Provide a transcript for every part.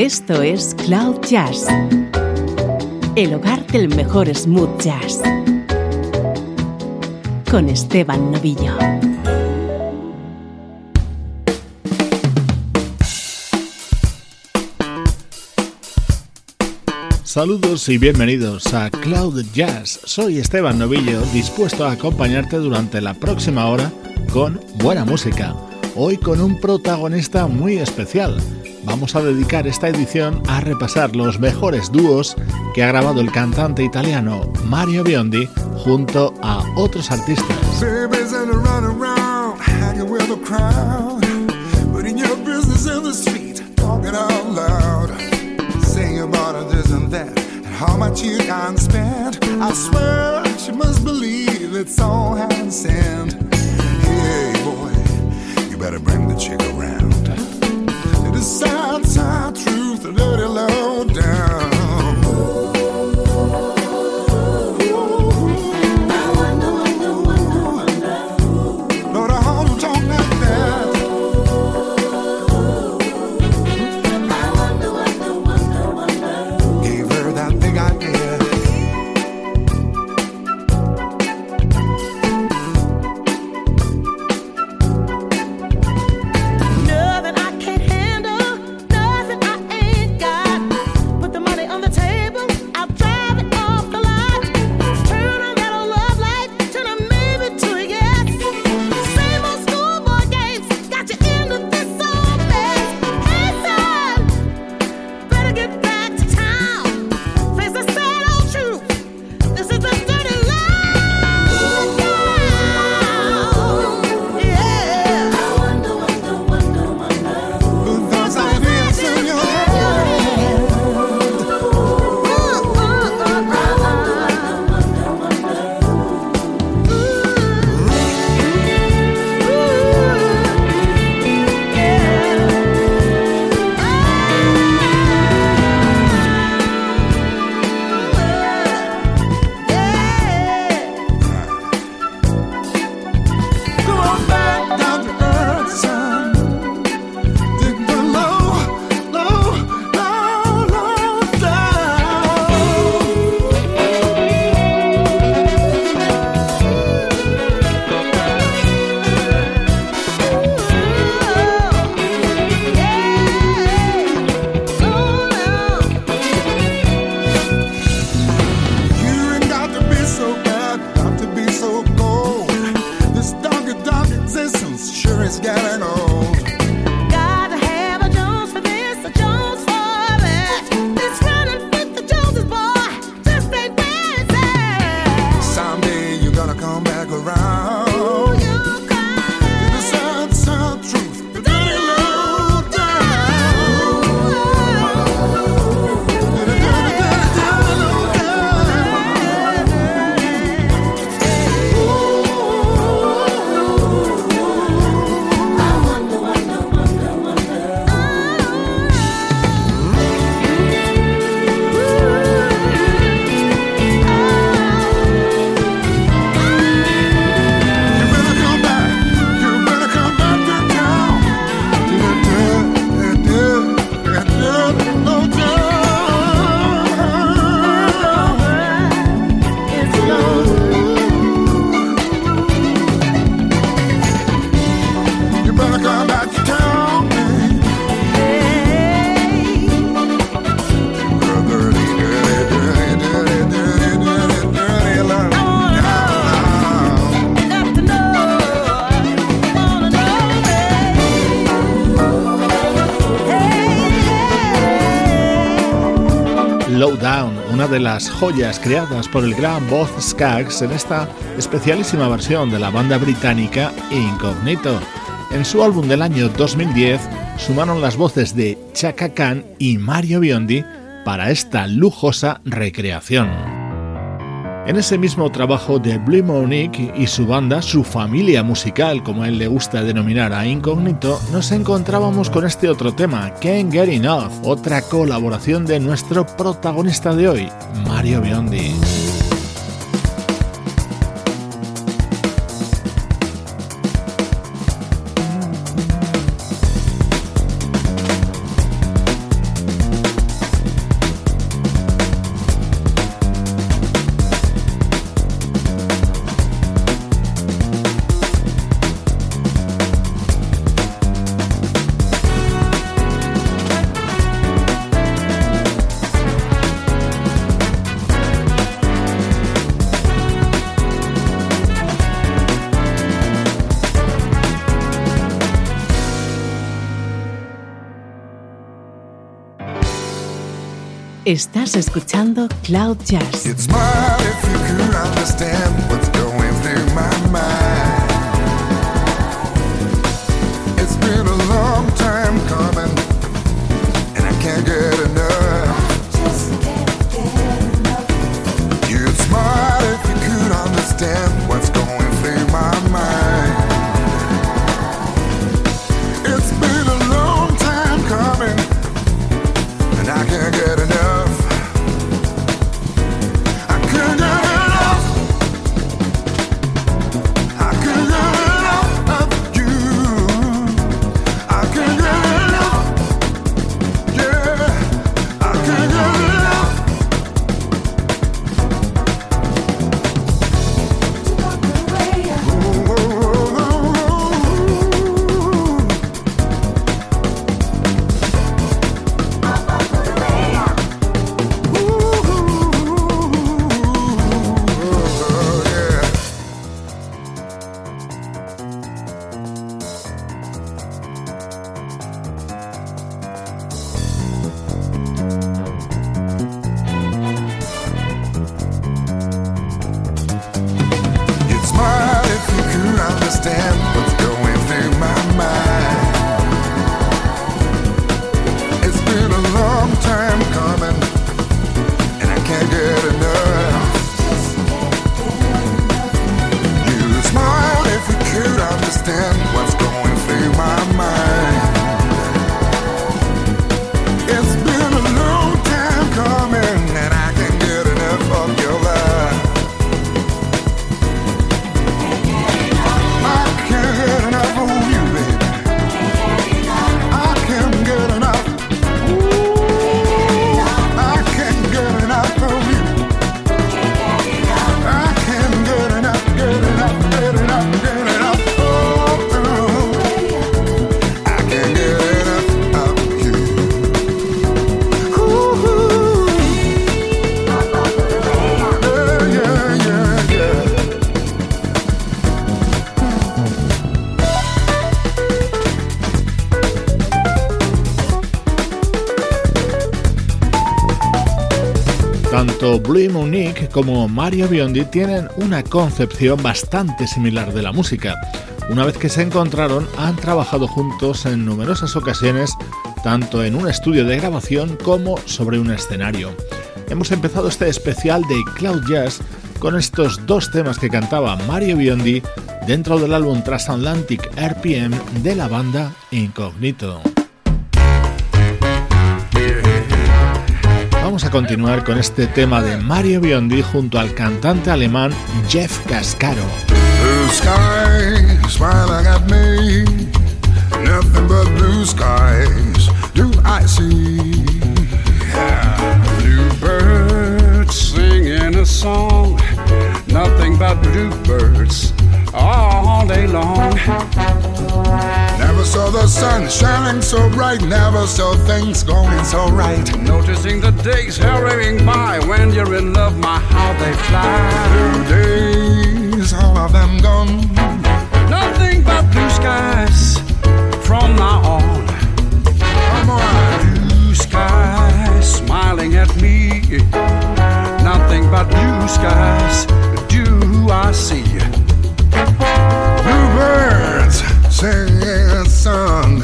Esto es Cloud Jazz, el hogar del mejor smooth jazz, con Esteban Novillo. Saludos y bienvenidos a Cloud Jazz. Soy Esteban Novillo, dispuesto a acompañarte durante la próxima hora con buena música. Hoy con un protagonista muy especial vamos a dedicar esta edición a repasar los mejores dúos que ha grabado el cantante italiano Mario Biondi junto a otros artistas. Hey boy, you better bring the chick around. The sad, sad truth, dirty low down. De las joyas creadas por el gran Boz Skaggs en esta especialísima versión de la banda británica Incognito. En su álbum del año 2010 sumaron las voces de Chaka Khan y Mario Biondi para esta lujosa recreación. En ese mismo trabajo de Blue Monique y su banda, su familia musical, como él le gusta denominar a Incógnito, nos encontrábamos con este otro tema, Can't Get Enough, otra colaboración de nuestro protagonista de hoy, Mario Biondi. Estás escuchando Cloud Jazz. Tanto Blue Monique como Mario Biondi tienen una concepción bastante similar de la música. Una vez que se encontraron, han trabajado juntos en numerosas ocasiones, tanto en un estudio de grabación como sobre un escenario. Hemos empezado este especial de Cloud Jazz con estos dos temas que cantaba Mario Biondi dentro del álbum Transatlantic RPM de la banda Incognito. Vamos a continuar con este tema de Mario Biondi junto al cantante alemán Jeff Cascaro. Nothing but bluebirds all day long. Never saw the sun shining so bright. Never saw things going so right. Noticing the days hurrying by when you're in love, my how they fly. Blue days, all of them gone. Nothing but blue skies from now on. Come on. Blue skies smiling at me. Nothing but blue skies do I see. Bluebirds singing song.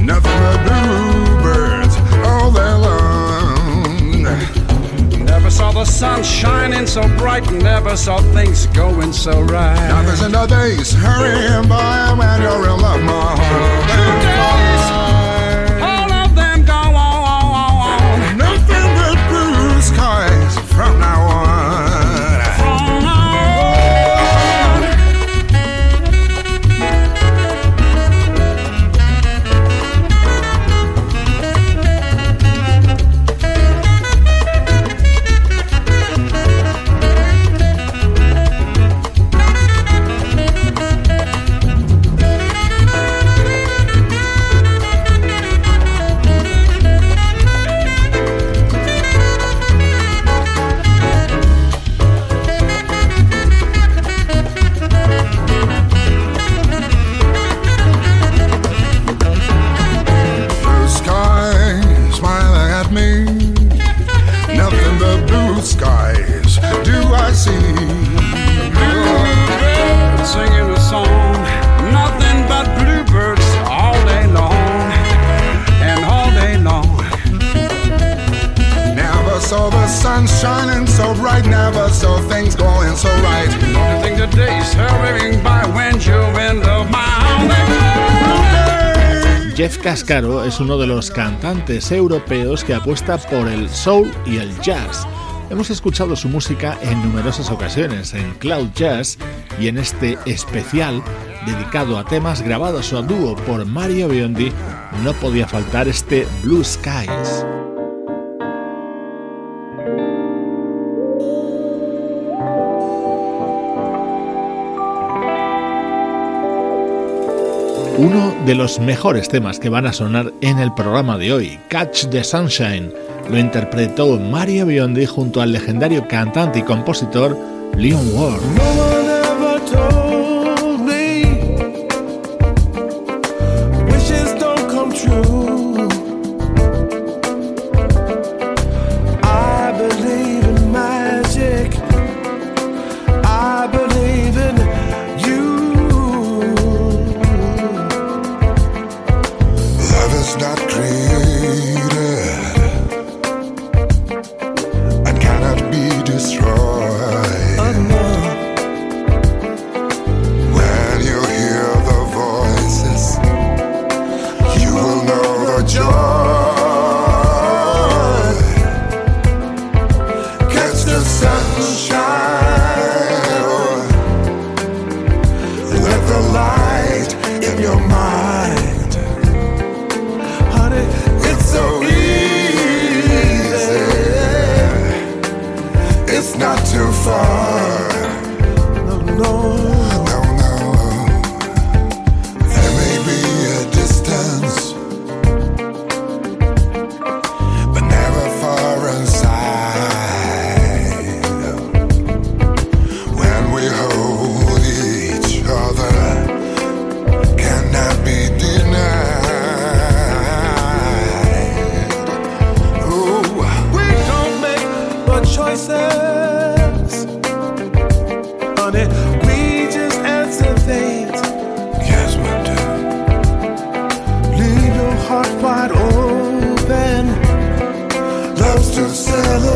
Nothing but bluebirds all day long. Never saw the sun shining so bright, never saw things going so right. Nothing's in the days hurrying by when you're in love, my heart. Jeff Cascaro es uno de los cantantes europeos que apuesta por el soul y el jazz. Hemos escuchado su música en numerosas ocasiones, en Cloud Jazz y en este especial dedicado a temas grabados a dúo por Mario Biondi, no podía faltar este Blue Skies. Uno de los mejores temas que van a sonar en el programa de hoy, Catch the Sunshine, lo interpretó Mario Biondi junto al legendario cantante y compositor Leon Ward.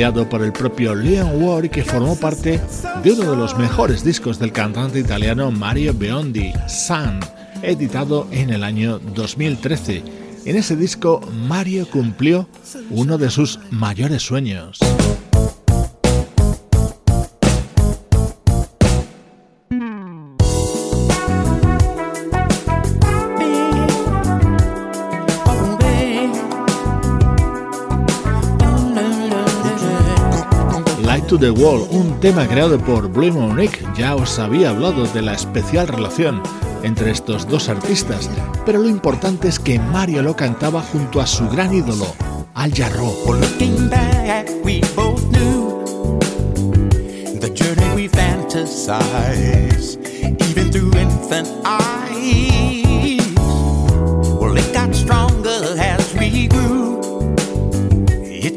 creado por el propio Leon Ward y que formó parte de uno de los mejores discos del cantante italiano Mario Biondi, Sun, editado en el año 2013. En ese disco, Mario cumplió uno de sus mayores sueños. To the Wall, un tema creado por Blue Monique. Ya os había hablado de la especial relación entre estos dos artistas, pero lo importante es que Mario lo cantaba junto a su gran ídolo, Al Jarreau. Well, looking back, we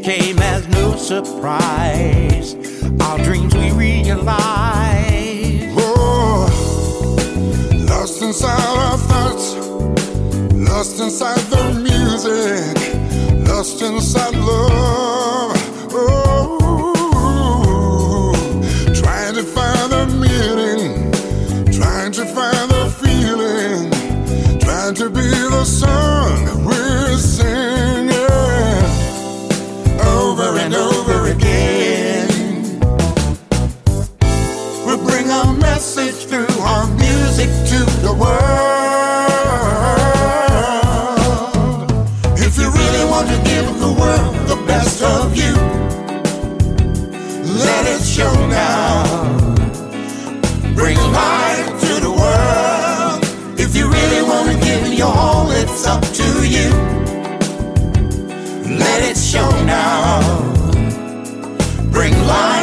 Came as no surprise. Our dreams we realized. Oh, lost inside our thoughts, lost inside the music, lost inside love. Oh, trying to find the meaning, trying to find the feeling, trying to be the song world. If you really want to give the world the best of you, let it show now. Bring light to the world. If you really want to give your all, it's up to you. Let it show now. Bring light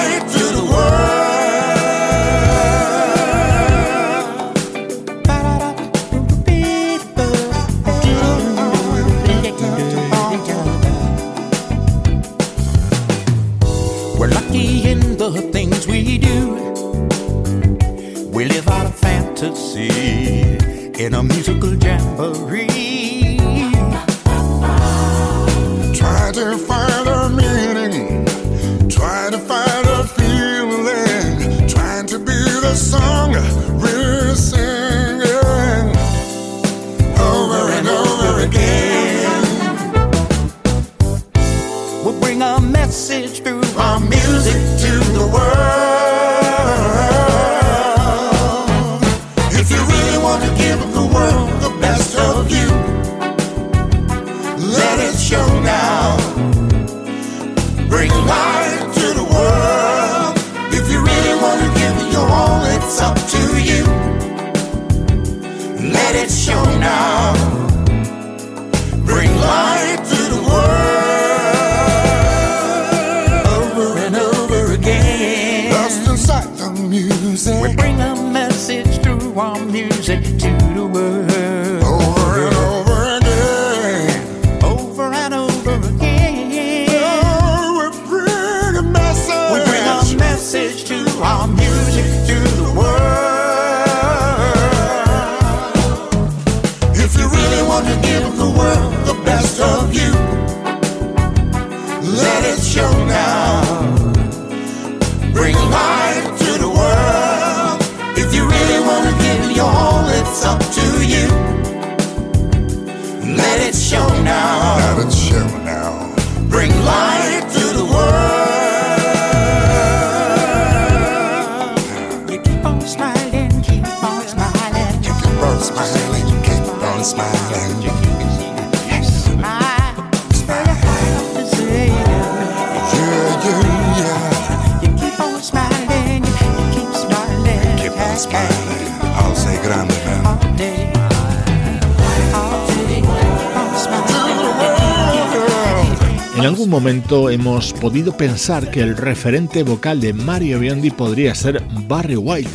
momento hemos podido pensar que el referente vocal de Mario Biondi podría ser Barry White.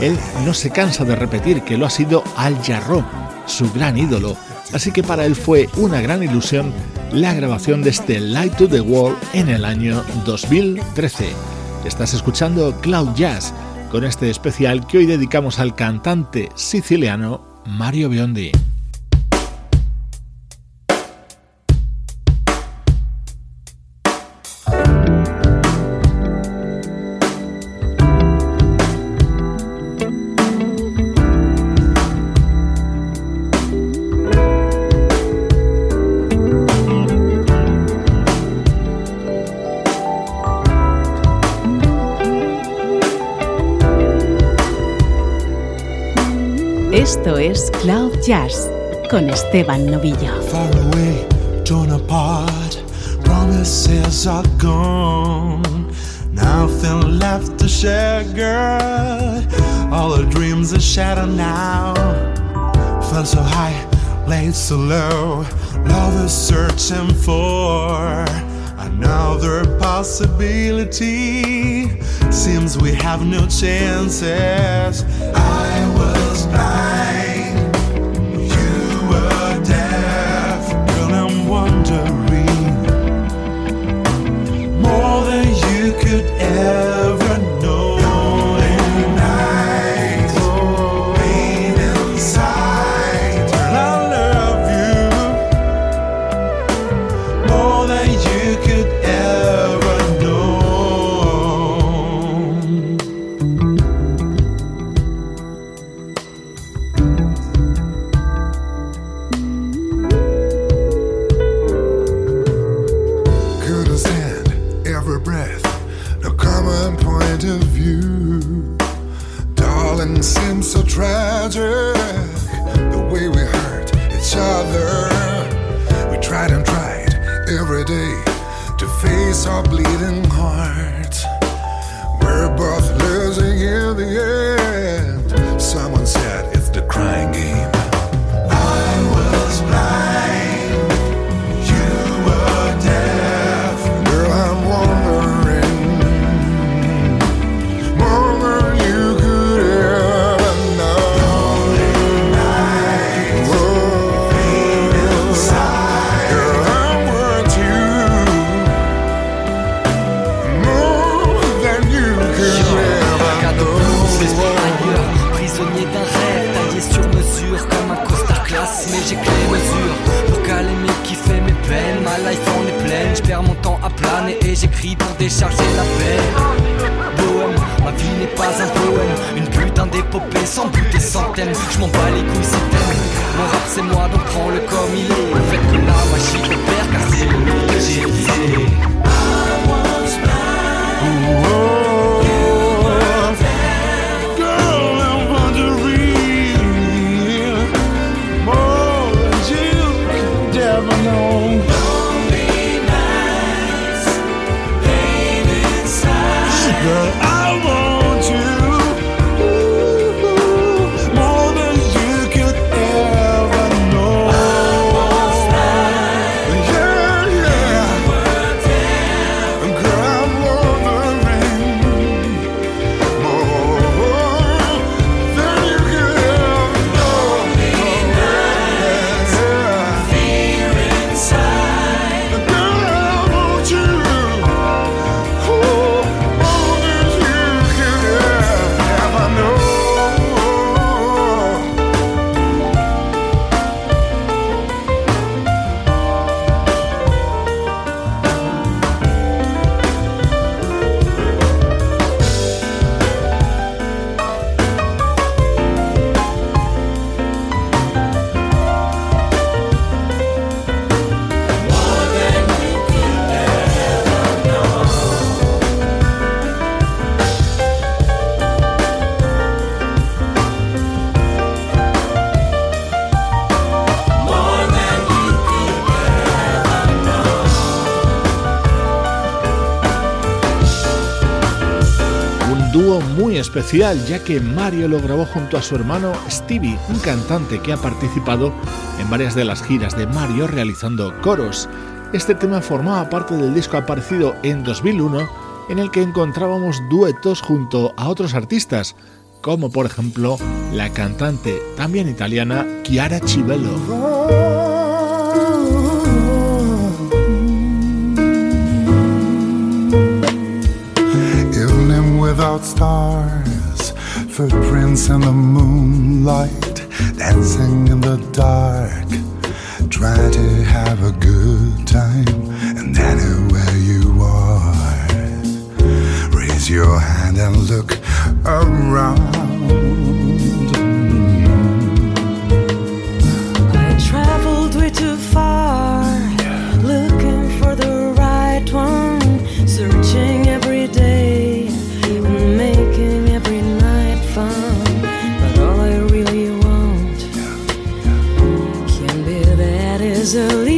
Él no se cansa de repetir que lo ha sido Al Jarro, su gran ídolo. Así que para él fue una gran ilusión la grabación de este Light to the World" en el año 2013. Estás escuchando Cloud Jazz con este especial que hoy dedicamos al cantante siciliano Mario Biondi. Esto es Cloud Jazz con Esteban Novillo. Far away, torn apart, promises are gone. Nothing left to share, girl. All dreams are shattered now. Felt so high, laid so low. Love is searching for another possibility. Seems we have no chances. especial ya que Mario lo grabó junto a su hermano Stevie, un cantante que ha participado en varias de las giras de Mario realizando coros. Este tema formaba parte del disco aparecido en 2001 en el que encontrábamos duetos junto a otros artistas, como por ejemplo la cantante también italiana Chiara Civello. without stars, footprints in the moonlight, dancing in the dark. Try to have a good time, and anywhere you are, raise your hand and look around. I traveled way too far, looking for the right one, searching. easily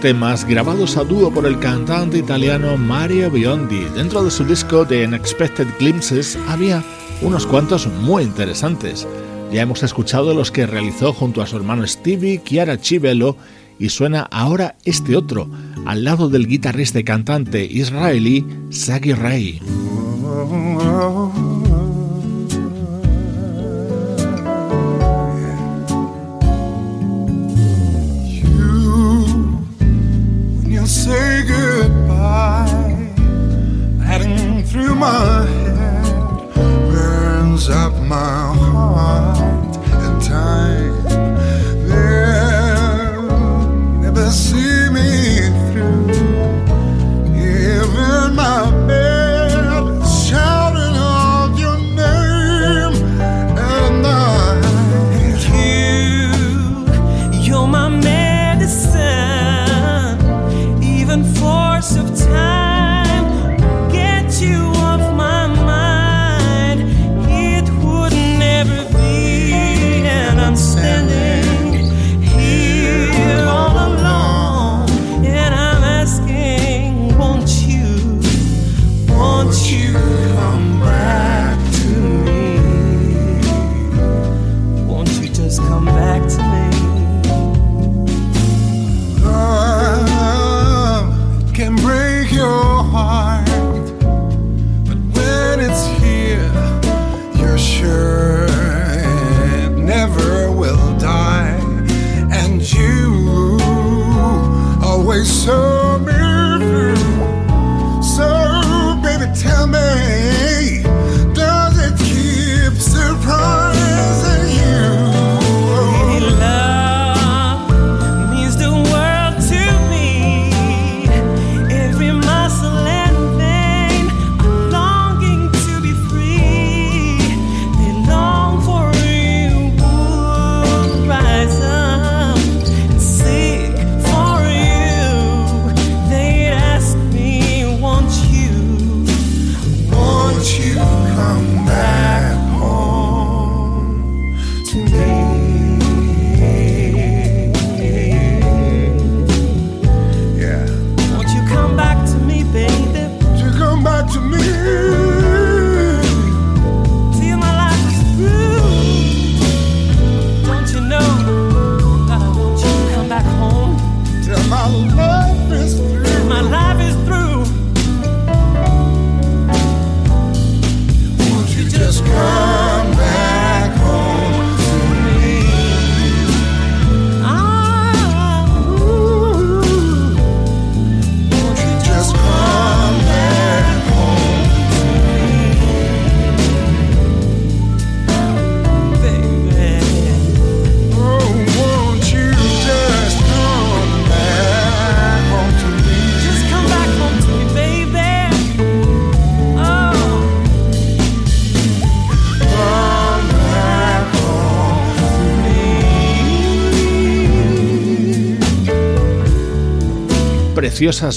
temas grabados a dúo por el cantante italiano Mario Biondi. Dentro de su disco The Unexpected Glimpses había unos cuantos muy interesantes. Ya hemos escuchado los que realizó junto a su hermano Stevie, Chiara Civello y suena ahora este otro, al lado del guitarrista y cantante israelí Sagi Ray. Oh, oh, oh,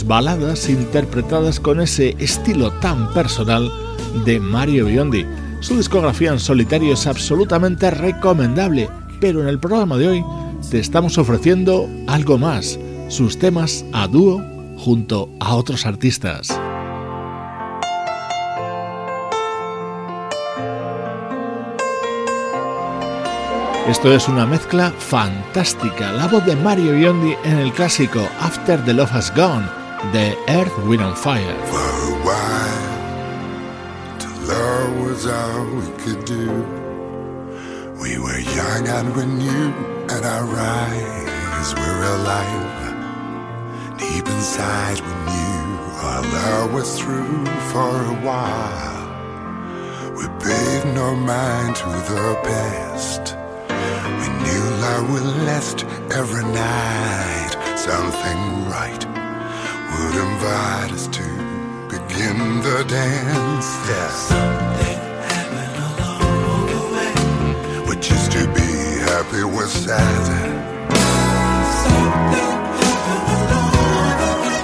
baladas interpretadas con ese estilo tan personal de Mario Biondi. Su discografía en solitario es absolutamente recomendable, pero en el programa de hoy te estamos ofreciendo algo más, sus temas a dúo junto a otros artistas. Esto es una mezcla fantástica, la voz de Mario Biondi en el clásico After the Love Has Gone de Earth, Wind and Fire. For a while, to love was all we could do. We were young and we knew, and our eyes we were alive. Deep inside, we knew our love was through for a while. We paid no mind to the past. We knew love would last every night. Something right would invite us to begin the dance. Yeah. Something happened along the way. We used to be happy with sad. Something happened along the way.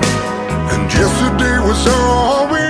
And yesterday was all we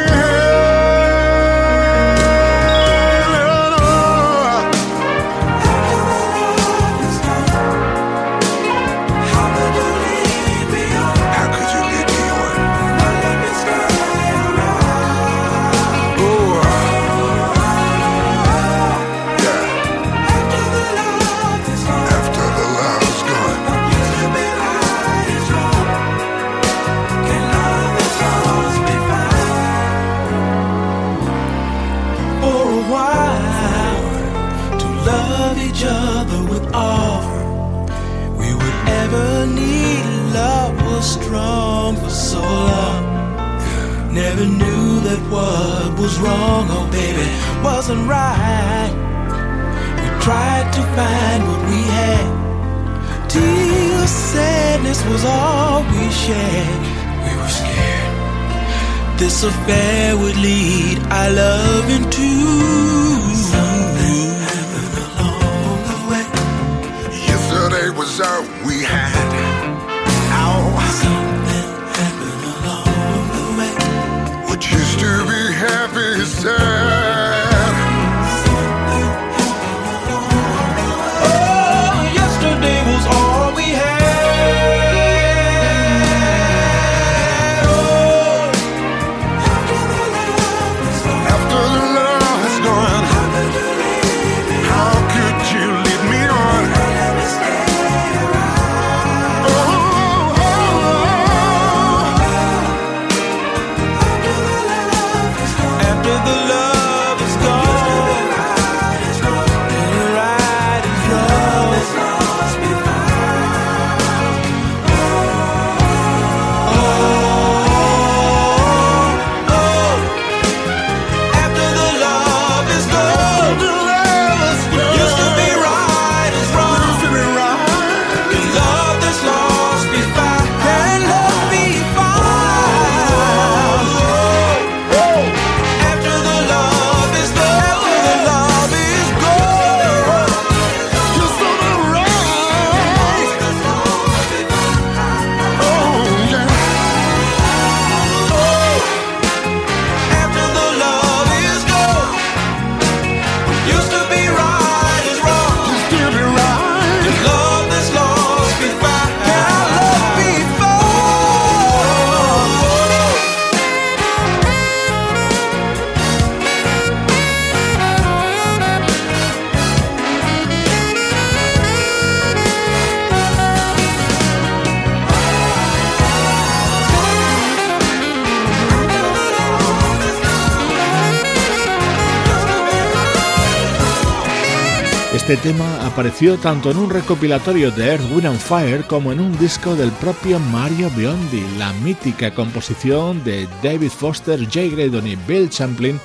Este tema apareció tanto en un recopilatorio de Earth, Wind and Fire como en un disco del propio Mario Biondi, la mítica composición de David Foster, Jay Graydon y Bill Champlin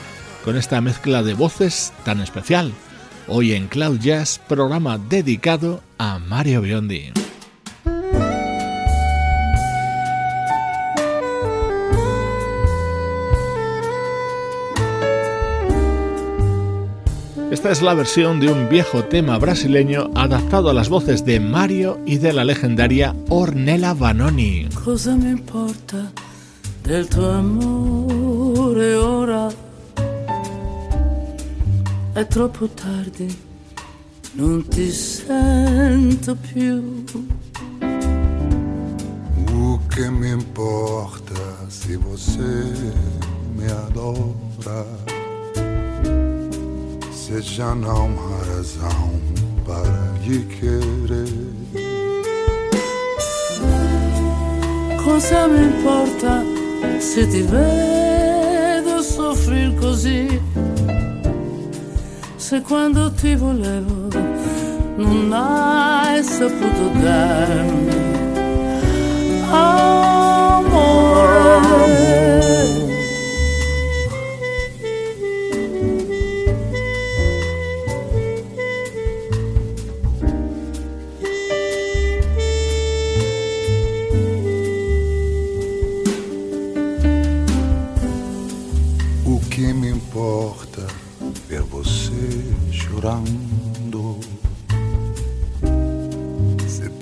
con esta mezcla de voces tan especial. Hoy en Cloud Jazz, programa dedicado a Mario Biondi. Esta es la versión de un viejo tema brasileño adaptado a las voces de Mario y de la legendaria Ornella Vanoni. Cosa mi importa del tuo amore ora? È troppo tardi, non ti sento più. O que me importa se você me adora? Você já não há razão para lhe querer. Cosa mi importa se ti vedo soffrir così? Se quando ti volevo non hai saputo darmi amore.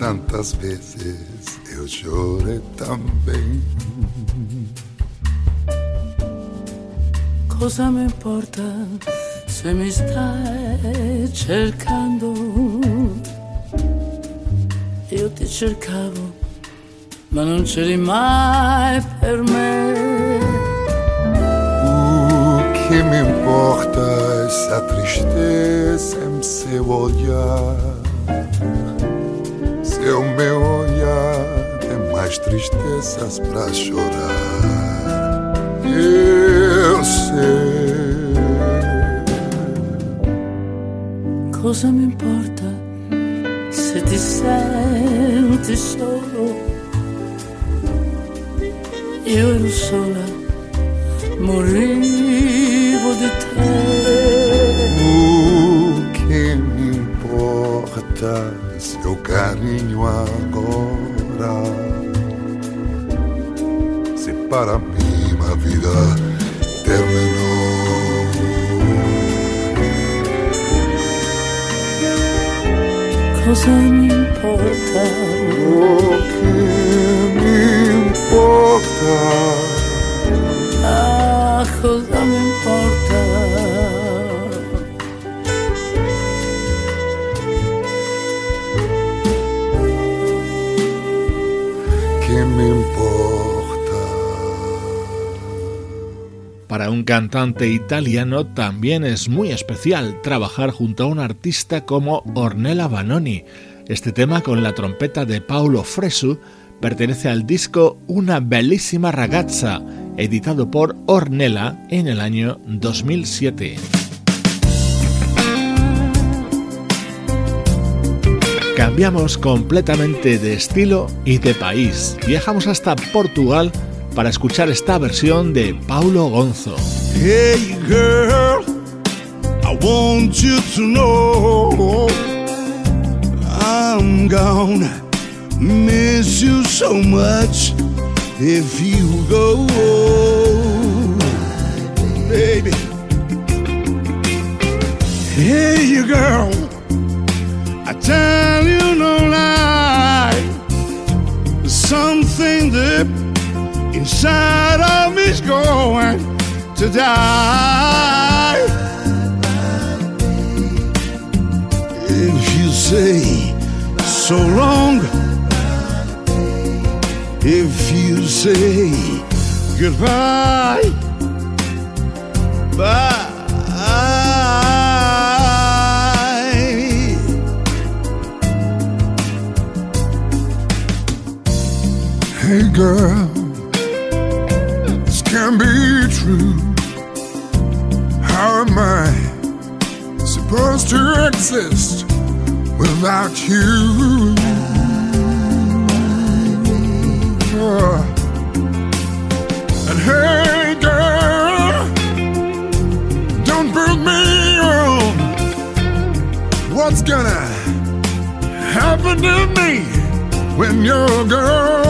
Tantas vezes eu chorei também. Cosa mi importa se mi stai cercando? Io ti cercavo, ma non c'eri mai per me. O que me importa essa tristeza em seu olhar? Seu meu olhar tem mais tristezas pra chorar. Eu sei. Cosa mi importa se ti senti solo? Io ero sola, morivo importa seu carinho agora? Se para mim a vida terminou. Cosa mi importa? O que me importa? Ah, cosa mi importa? Un cantante italiano también es muy especial trabajar junto a un artista como Ornella Vanoni. Este tema con la trompeta de Paolo Fresu pertenece al disco Una bellísima ragazza, editado por Ornella en el año 2007. Cambiamos completamente de estilo y de país. Viajamos hasta Portugal para escuchar esta versión de Paulo Gonzo. Hey girl, I want you to know I'm gonna miss you so much if you go, baby. Hey girl, I tell you no lie, something that inside of me's going to die. If you say so long, if you say goodbye, bye. Hey girl, exist without you? Uh, and hey girl, don't put me on. What's gonna happen to me? when you're gone.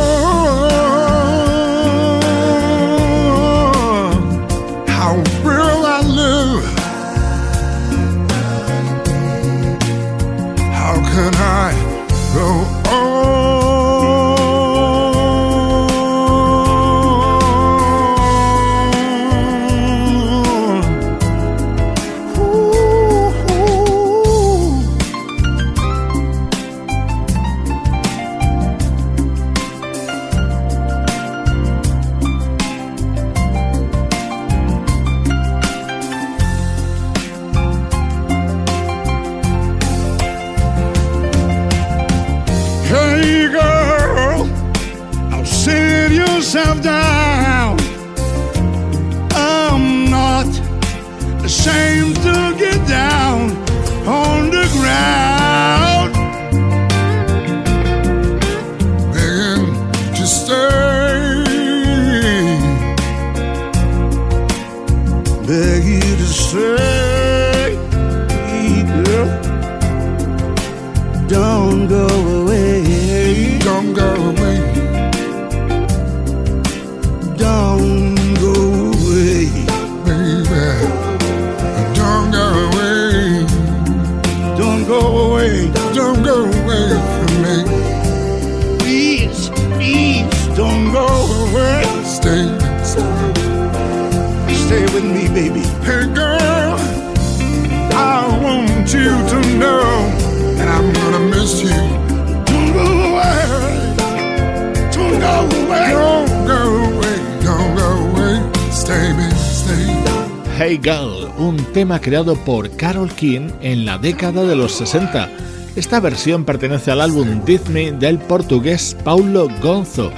Hey Girl, un tema creado por Carol King en la década de los 60. Esta versión pertenece al álbum Disney del portugués Paulo Gonzo,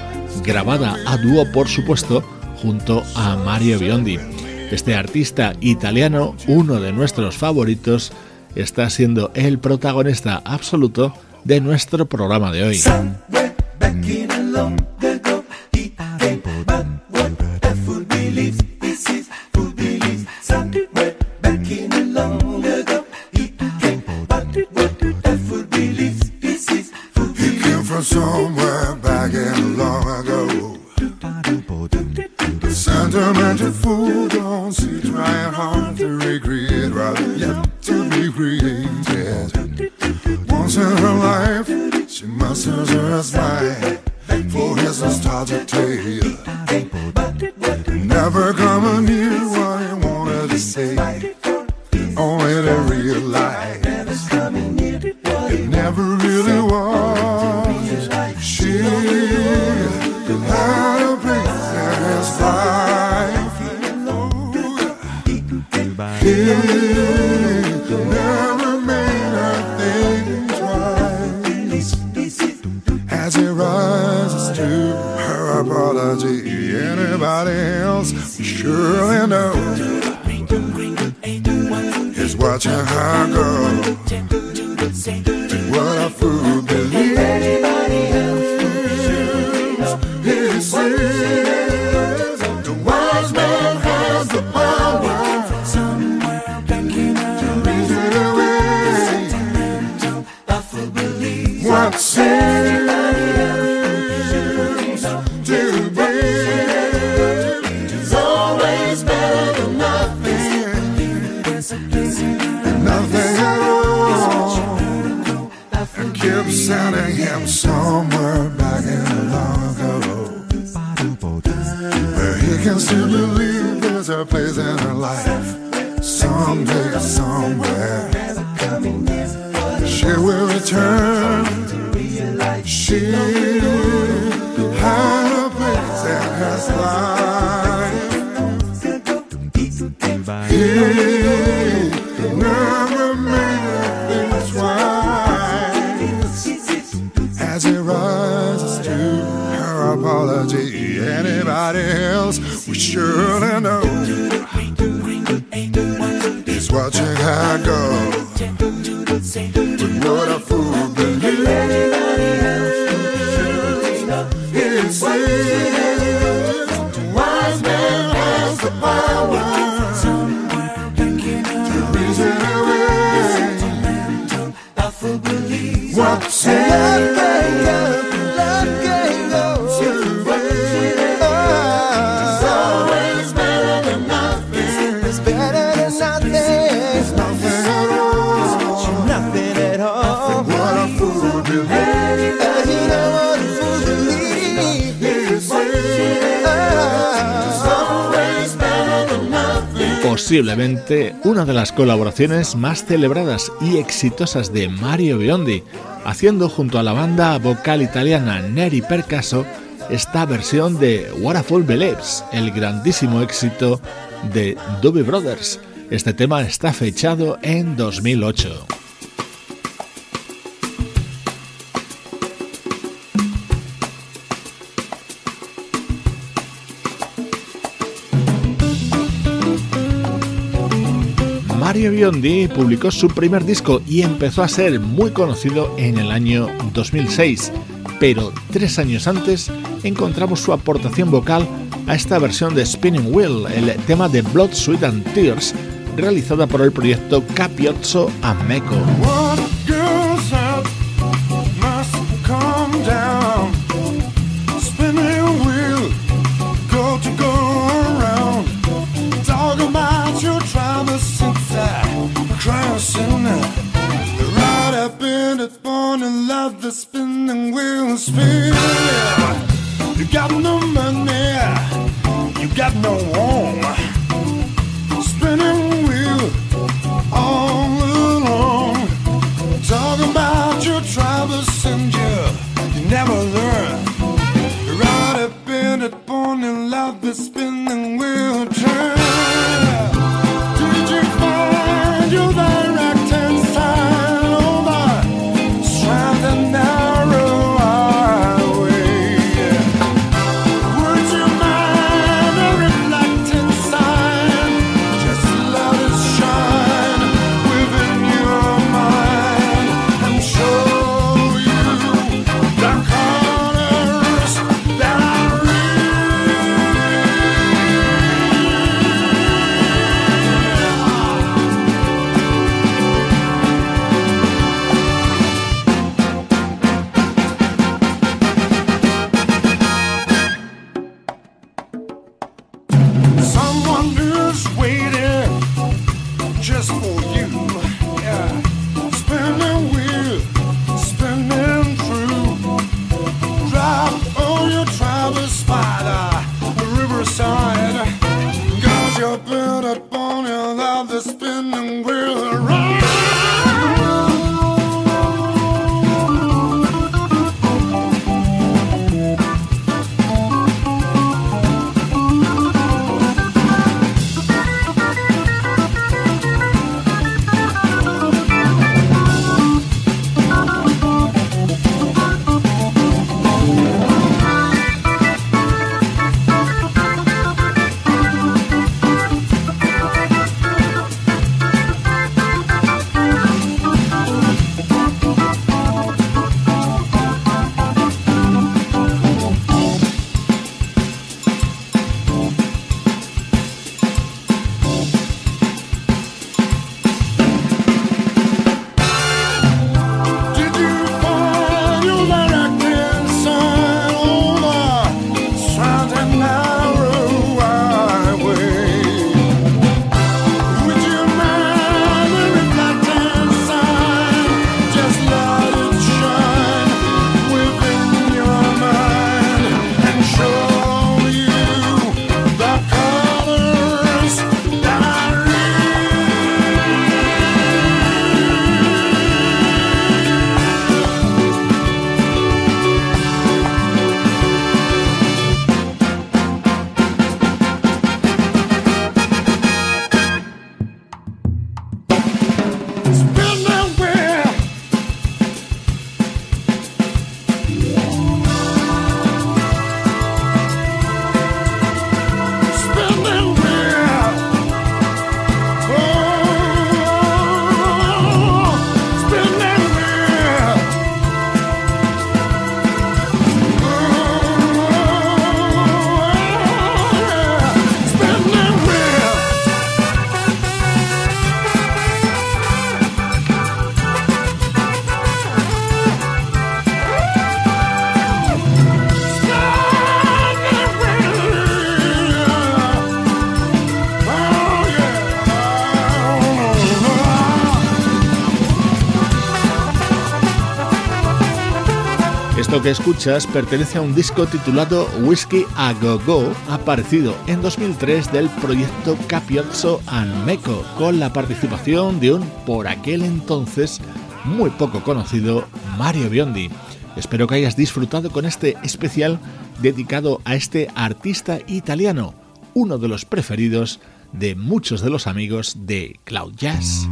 grabada a dúo por supuesto junto a Mario Biondi. Este artista italiano, uno de nuestros favoritos, está siendo el protagonista absoluto de nuestro programa de hoy. surely know is what you have. posiblemente una de las colaboraciones más celebradas y exitosas de Mario Biondi, haciendo junto a la banda vocal italiana Neri Percaso esta versión de What a Fool Believes, el grandísimo éxito de Doobie Brothers. Este tema está fechado en 2008. Biondi publicó su primer disco y empezó a ser muy conocido en el año 2006, pero tres años antes encontramos su aportación vocal a esta versión de Spinning Wheel, el tema de Blood, Sweat and Tears, realizada por el proyecto Capiozzo a que escuchas pertenece a un disco titulado Whiskey a Go Go, aparecido en 2003 del proyecto Capiozzo and Meco, con la participación de un, por aquel entonces, muy poco conocido Mario Biondi. Espero que hayas disfrutado con este especial dedicado a este artista italiano, uno de los preferidos de muchos de los amigos de Cloud Jazz.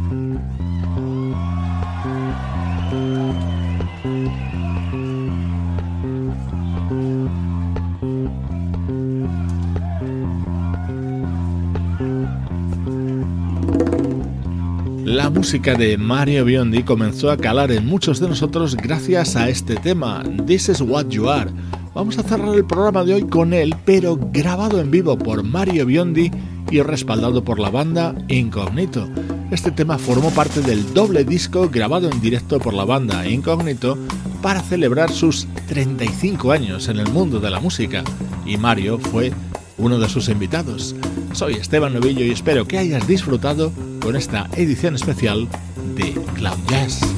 La música de Mario Biondi comenzó a calar en muchos de nosotros gracias a este tema, This is What You Are. Vamos a cerrar el programa de hoy con él, pero grabado en vivo por Mario Biondi y respaldado por la banda Incognito. Este tema formó parte del doble disco grabado en directo por la banda Incognito para celebrar sus 35 años en el mundo de la música, y Mario fue uno de sus invitados. Soy Esteban Novillo y espero que hayas disfrutado con esta edición especial de Cloud Jazz.